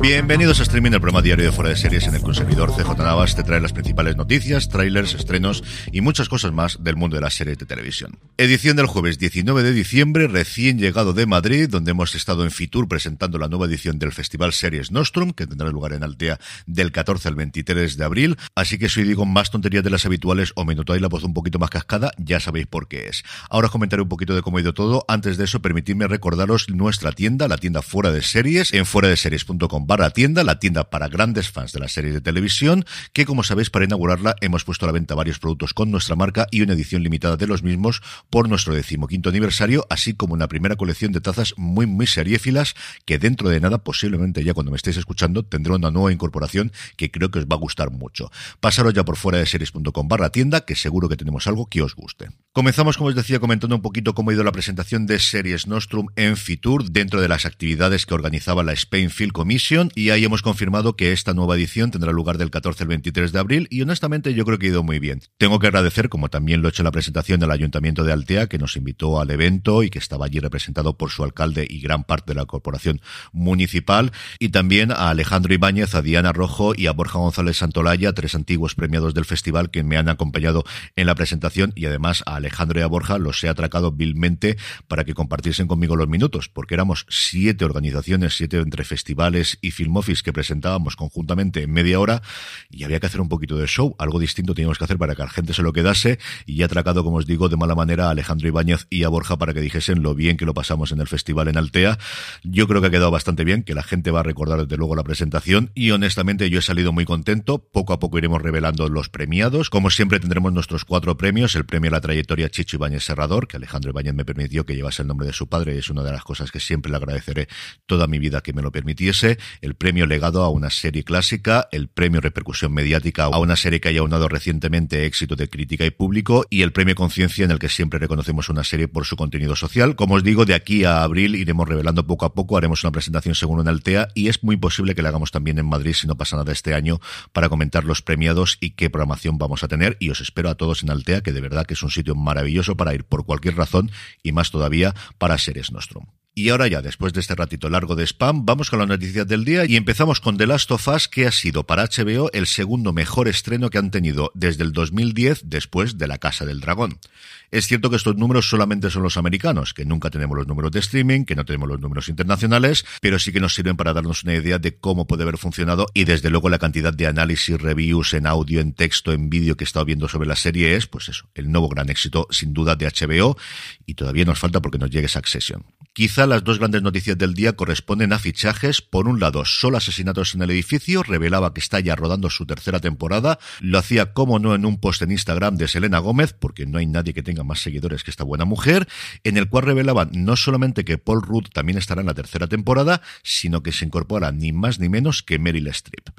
Bienvenidos a Streaming, el programa diario de Fuera de Series en el consumidor CJ Navas te trae las principales noticias, trailers, estrenos y muchas cosas más del mundo de las series de televisión. Edición del jueves 19 de diciembre, recién llegado de Madrid, donde hemos estado en Fitur presentando la nueva edición del Festival Series Nostrum, que tendrá lugar en Altea del 14 al 23 de abril. Así que si digo más tonterías de las habituales o me notáis la voz un poquito más cascada, ya sabéis por qué es. Ahora os comentaré un poquito de cómo ha ido todo. Antes de eso, permitidme recordaros nuestra tienda, la tienda Fuera de Series, en fuera de series.com barra tienda, la tienda para grandes fans de la serie de televisión, que como sabéis para inaugurarla hemos puesto a la venta varios productos con nuestra marca y una edición limitada de los mismos por nuestro decimoquinto aniversario, así como una primera colección de tazas muy muy seriéfilas que dentro de nada, posiblemente ya cuando me estéis escuchando, tendrá una nueva incorporación que creo que os va a gustar mucho. Pasaros ya por fuera de series.com barra tienda, que seguro que tenemos algo que os guste. Comenzamos, como os decía, comentando un poquito cómo ha ido la presentación de Series Nostrum en Fitur dentro de las actividades que organizaba la Spain Film Commission y ahí hemos confirmado que esta nueva edición tendrá lugar del 14 al 23 de abril y honestamente yo creo que ha ido muy bien. Tengo que agradecer, como también lo he hecho en la presentación del Ayuntamiento de Altea, que nos invitó al evento y que estaba allí representado por su alcalde y gran parte de la corporación municipal, y también a Alejandro Ibáñez, a Diana Rojo y a Borja González Santolaya, tres antiguos premiados del festival que me han acompañado en la presentación y además a Alejandro y a Borja los he atracado vilmente para que compartiesen conmigo los minutos, porque éramos siete organizaciones, siete entre festivales y film office que presentábamos conjuntamente en media hora y había que hacer un poquito de show, algo distinto teníamos que hacer para que la gente se lo quedase y he atracado, como os digo, de mala manera a Alejandro Ibáñez y a Borja para que dijesen lo bien que lo pasamos en el festival en Altea. Yo creo que ha quedado bastante bien, que la gente va a recordar desde luego la presentación y honestamente yo he salido muy contento. Poco a poco iremos revelando los premiados. Como siempre tendremos nuestros cuatro premios, el premio a la trayectoria Chicho Ibáñez Serrador, que Alejandro Ibáñez me permitió que llevase el nombre de su padre y es una de las cosas que siempre le agradeceré toda mi vida que me lo permitiese. El premio legado a una serie clásica, el premio repercusión mediática a una serie que haya unado recientemente éxito de crítica y público y el premio conciencia en el que siempre reconocemos una serie por su contenido social. Como os digo, de aquí a abril iremos revelando poco a poco, haremos una presentación según en Altea y es muy posible que la hagamos también en Madrid si no pasa nada este año para comentar los premiados y qué programación vamos a tener y os espero a todos en Altea que de verdad que es un sitio maravilloso para ir por cualquier razón y más todavía para Seres Nostrum. Y ahora ya, después de este ratito largo de spam, vamos con las noticias del día y empezamos con The Last of Us, que ha sido para HBO el segundo mejor estreno que han tenido desde el 2010 después de La Casa del Dragón. Es cierto que estos números solamente son los americanos, que nunca tenemos los números de streaming, que no tenemos los números internacionales, pero sí que nos sirven para darnos una idea de cómo puede haber funcionado y desde luego la cantidad de análisis, reviews en audio, en texto, en vídeo que he estado viendo sobre la serie es, pues eso, el nuevo gran éxito sin duda de HBO y todavía nos falta porque nos llegue Succession. Quizá las dos grandes noticias del día corresponden a fichajes. Por un lado, solo asesinatos en el edificio, revelaba que está ya rodando su tercera temporada. Lo hacía como no en un post en Instagram de Selena Gómez, porque no hay nadie que tenga más seguidores que esta buena mujer, en el cual revelaban no solamente que Paul Rudd también estará en la tercera temporada, sino que se incorpora ni más ni menos que Meryl Streep.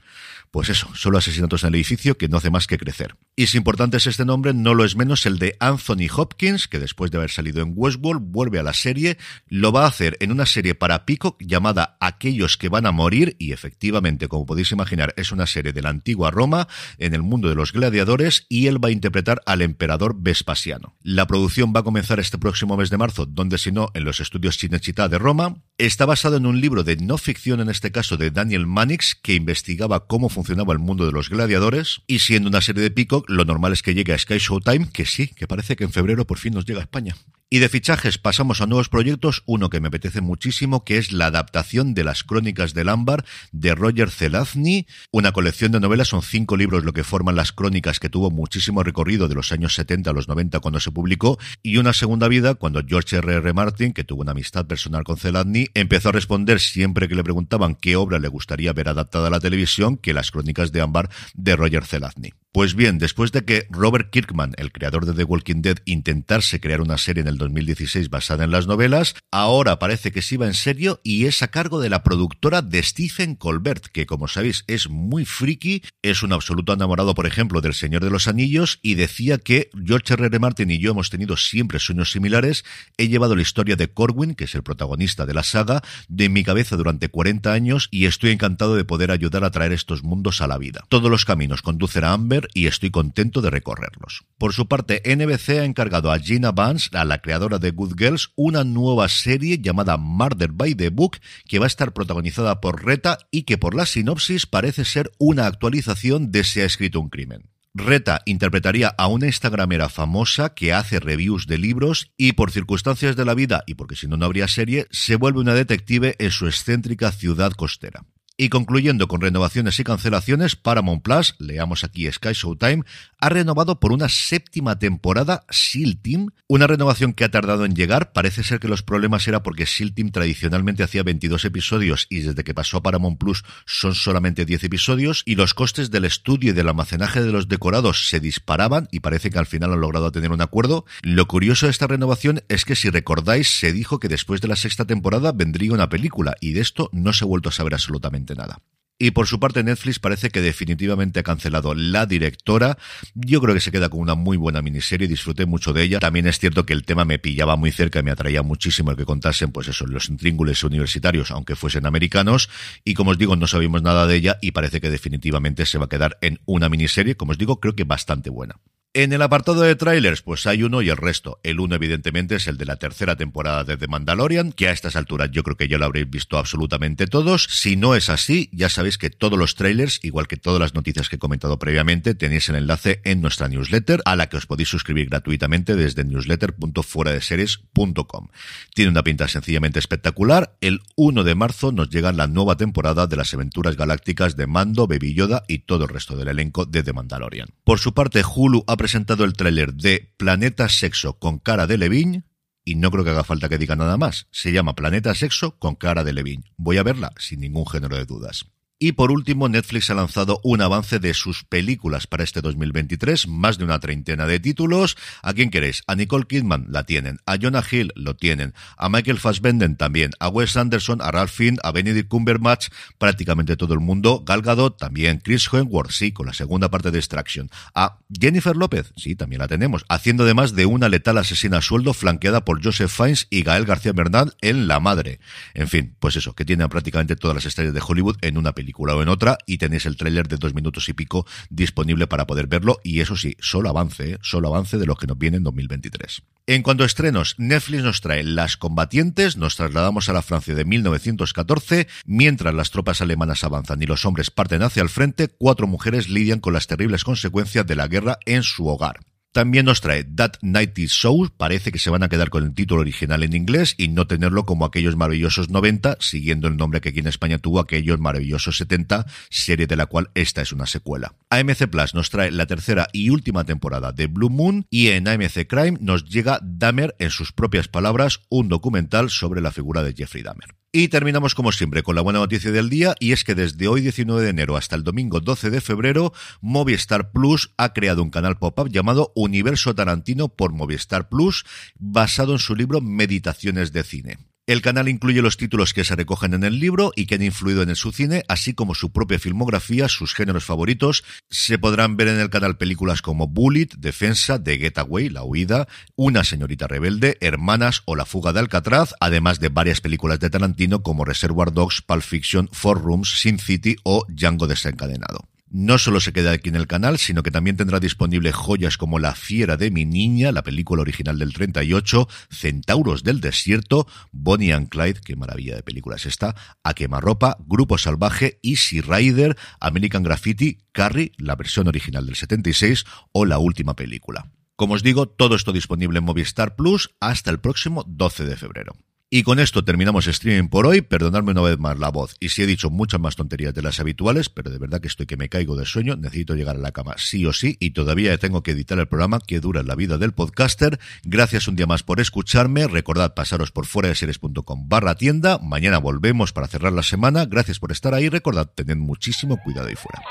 Pues eso, solo asesinatos en el edificio que no hace más que crecer. Y si importante es este nombre, no lo es menos el de Anthony Hopkins, que después de haber salido en Westworld vuelve a la serie, lo va a hacer en una serie para Peacock llamada Aquellos que van a morir y efectivamente, como podéis imaginar, es una serie de la antigua Roma en el mundo de los gladiadores y él va a interpretar al emperador Vespasiano. La producción va a comenzar este próximo mes de marzo, donde si no, en los estudios Cinecittà de Roma. Está basado en un libro de no ficción, en este caso de Daniel Mannix, que investigaba cómo funcionaba el mundo de los gladiadores y siendo una serie de Peacock, lo normal es que llegue a Sky Showtime, que sí, que parece que en febrero por fin nos llega a España. Y de fichajes pasamos a nuevos proyectos, uno que me apetece muchísimo, que es la adaptación de las Crónicas del Ámbar de Roger Zelazny, una colección de novelas, son cinco libros lo que forman las crónicas que tuvo muchísimo recorrido de los años 70 a los 90 cuando se publicó, y una segunda vida cuando George R. R. Martin, que tuvo una amistad personal con Zelazny, empezó a responder siempre que le preguntaban qué obra le gustaría ver adaptada a la televisión que las Crónicas de Ámbar de Roger Zelazny. Pues bien, después de que Robert Kirkman, el creador de The Walking Dead, intentase crear una serie en el 2016 basada en las novelas, ahora parece que se iba en serio y es a cargo de la productora de Stephen Colbert, que como sabéis es muy friki, es un absoluto enamorado, por ejemplo, del Señor de los Anillos y decía que George R. R. Martin y yo hemos tenido siempre sueños similares. He llevado la historia de Corwin, que es el protagonista de la saga, de mi cabeza durante 40 años y estoy encantado de poder ayudar a traer estos mundos a la vida. Todos los caminos conducen a Amber y estoy contento de recorrerlos. Por su parte, NBC ha encargado a Gina Vance, a la creadora de Good Girls, una nueva serie llamada Murder by the Book, que va a estar protagonizada por Reta y que por la sinopsis parece ser una actualización de Se ha escrito un crimen. Reta interpretaría a una instagramera famosa que hace reviews de libros y por circunstancias de la vida y porque si no no habría serie, se vuelve una detective en su excéntrica ciudad costera. Y concluyendo con renovaciones y cancelaciones, Paramount Plus, leamos aquí Sky Showtime, ha renovado por una séptima temporada SEAL Team, una renovación que ha tardado en llegar. Parece ser que los problemas era porque SEAL Team tradicionalmente hacía 22 episodios y desde que pasó a Paramount Plus son solamente 10 episodios y los costes del estudio y del almacenaje de los decorados se disparaban y parece que al final han logrado tener un acuerdo. Lo curioso de esta renovación es que si recordáis se dijo que después de la sexta temporada vendría una película y de esto no se ha vuelto a saber absolutamente nada. Y por su parte Netflix parece que definitivamente ha cancelado La directora. Yo creo que se queda con una muy buena miniserie, disfruté mucho de ella. También es cierto que el tema me pillaba muy cerca y me atraía muchísimo el que contasen, pues eso, los intríngules universitarios, aunque fuesen americanos. Y como os digo, no sabíamos nada de ella y parece que definitivamente se va a quedar en una miniserie, como os digo, creo que bastante buena. En el apartado de trailers, pues hay uno y el resto. El uno, evidentemente, es el de la tercera temporada de The Mandalorian, que a estas alturas yo creo que ya lo habréis visto absolutamente todos. Si no es así, ya sabéis que todos los trailers, igual que todas las noticias que he comentado previamente, tenéis el enlace en nuestra newsletter, a la que os podéis suscribir gratuitamente desde newsletter.fueradeseries.com. Tiene una pinta sencillamente espectacular. El 1 de marzo nos llega la nueva temporada de las aventuras galácticas de Mando, Baby Yoda y todo el resto del elenco de The Mandalorian. Por su parte, Hulu ha presentado el tráiler de Planeta Sexo con cara de Levine y no creo que haga falta que diga nada más. Se llama Planeta Sexo con cara de Levine. Voy a verla sin ningún género de dudas. Y por último, Netflix ha lanzado un avance de sus películas para este 2023, más de una treintena de títulos. ¿A quién queréis? A Nicole Kidman la tienen, a Jonah Hill lo tienen, a Michael Fassbender también, a Wes Anderson, a Ralph Finn, a Benedict Cumberbatch, prácticamente todo el mundo, Gal Gadot también, Chris Hemsworth, sí, con la segunda parte de Extraction, a Jennifer López, sí, también la tenemos, haciendo además de una letal asesina a sueldo flanqueada por Joseph Fiennes y Gael García Bernal en La Madre. En fin, pues eso, que tiene prácticamente todas las estrellas de Hollywood en una película o en otra y tenéis el tráiler de dos minutos y pico disponible para poder verlo y eso sí, solo avance, ¿eh? solo avance de lo que nos viene en 2023. En cuanto a estrenos, Netflix nos trae Las combatientes, nos trasladamos a la Francia de 1914, mientras las tropas alemanas avanzan y los hombres parten hacia el frente, cuatro mujeres lidian con las terribles consecuencias de la guerra en su hogar. También nos trae That Nighty Show, parece que se van a quedar con el título original en inglés y no tenerlo como aquellos maravillosos 90, siguiendo el nombre que aquí en España tuvo aquellos maravillosos 70, serie de la cual esta es una secuela. AMC Plus nos trae la tercera y última temporada de Blue Moon y en AMC Crime nos llega Dahmer en sus propias palabras, un documental sobre la figura de Jeffrey Dahmer. Y terminamos como siempre con la buena noticia del día y es que desde hoy 19 de enero hasta el domingo 12 de febrero, Movistar Plus ha creado un canal pop-up llamado Universo Tarantino por Movistar Plus, basado en su libro Meditaciones de Cine. El canal incluye los títulos que se recogen en el libro y que han influido en su cine, así como su propia filmografía, sus géneros favoritos. Se podrán ver en el canal películas como Bullet, Defensa, The Getaway, La Huida, Una señorita rebelde, Hermanas o La fuga de Alcatraz, además de varias películas de Tarantino como Reservoir Dogs, Pulp Fiction, Four Rooms, Sin City o Django desencadenado. No solo se queda aquí en el canal, sino que también tendrá disponible joyas como La fiera de mi niña, la película original del 38, Centauros del desierto, Bonnie and Clyde, qué maravilla de películas está, A quemarropa, Grupo salvaje, Easy Rider, American Graffiti, Carrie, la versión original del 76 o la última película. Como os digo, todo esto disponible en Movistar Plus hasta el próximo 12 de febrero. Y con esto terminamos streaming por hoy. Perdonadme una vez más la voz. Y si he dicho muchas más tonterías de las habituales, pero de verdad que estoy que me caigo de sueño. Necesito llegar a la cama sí o sí. Y todavía tengo que editar el programa que dura la vida del podcaster. Gracias un día más por escucharme. Recordad pasaros por fuera de series.com barra tienda. Mañana volvemos para cerrar la semana. Gracias por estar ahí. Recordad, tened muchísimo cuidado ahí fuera.